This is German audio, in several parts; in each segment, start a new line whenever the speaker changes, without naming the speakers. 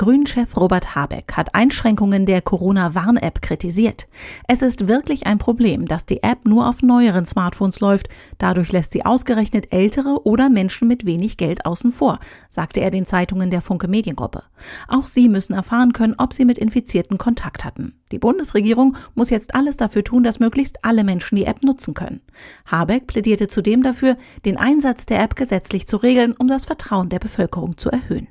Grünchef Robert Habeck hat Einschränkungen der Corona-Warn-App kritisiert. Es ist wirklich ein Problem, dass die App nur auf neueren Smartphones läuft. Dadurch lässt sie ausgerechnet ältere oder Menschen mit wenig Geld außen vor, sagte er den Zeitungen der Funke Mediengruppe. Auch sie müssen erfahren können, ob sie mit Infizierten Kontakt hatten. Die Bundesregierung muss jetzt alles dafür tun, dass möglichst alle Menschen die App nutzen können. Habeck plädierte zudem dafür, den Einsatz der App gesetzlich zu regeln, um das Vertrauen der Bevölkerung zu erhöhen.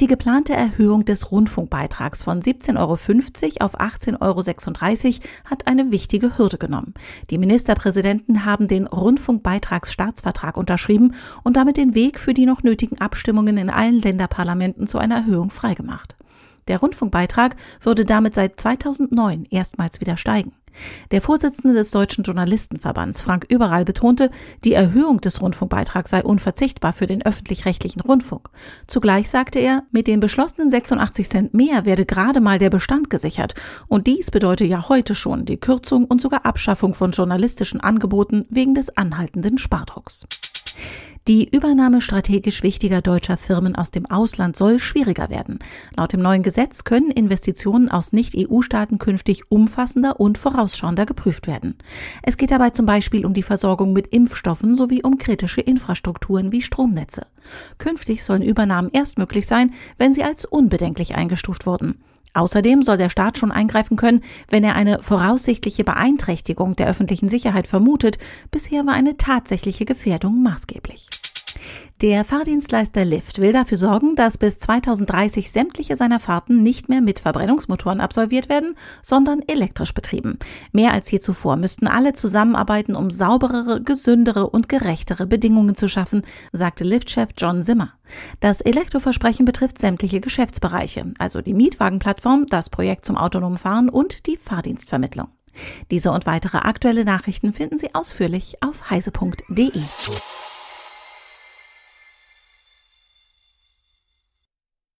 Die geplante Erhöhung des Rundfunkbeitrags von 17,50 Euro auf 18,36 Euro hat eine wichtige Hürde genommen. Die Ministerpräsidenten haben den Rundfunkbeitragsstaatsvertrag unterschrieben und damit den Weg für die noch nötigen Abstimmungen in allen Länderparlamenten zu einer Erhöhung freigemacht. Der Rundfunkbeitrag würde damit seit 2009 erstmals wieder steigen. Der Vorsitzende des Deutschen Journalistenverbands, Frank Überall, betonte, die Erhöhung des Rundfunkbeitrags sei unverzichtbar für den öffentlich-rechtlichen Rundfunk. Zugleich sagte er, mit den beschlossenen 86 Cent mehr werde gerade mal der Bestand gesichert. Und dies bedeutet ja heute schon die Kürzung und sogar Abschaffung von journalistischen Angeboten wegen des anhaltenden Spardrucks. Die Übernahme strategisch wichtiger deutscher Firmen aus dem Ausland soll schwieriger werden. Laut dem neuen Gesetz können Investitionen aus Nicht-EU-Staaten künftig umfassender und vorausschauender geprüft werden. Es geht dabei zum Beispiel um die Versorgung mit Impfstoffen sowie um kritische Infrastrukturen wie Stromnetze. Künftig sollen Übernahmen erst möglich sein, wenn sie als unbedenklich eingestuft wurden. Außerdem soll der Staat schon eingreifen können, wenn er eine voraussichtliche Beeinträchtigung der öffentlichen Sicherheit vermutet. Bisher war eine tatsächliche Gefährdung maßgeblich. Der Fahrdienstleister Lyft will dafür sorgen, dass bis 2030 sämtliche seiner Fahrten nicht mehr mit Verbrennungsmotoren absolviert werden, sondern elektrisch betrieben. Mehr als je zuvor müssten alle zusammenarbeiten, um sauberere, gesündere und gerechtere Bedingungen zu schaffen, sagte Lyft-Chef John Zimmer. Das Elektroversprechen betrifft sämtliche Geschäftsbereiche, also die Mietwagenplattform, das Projekt zum autonomen Fahren und die Fahrdienstvermittlung. Diese und weitere aktuelle Nachrichten finden Sie ausführlich auf heise.de.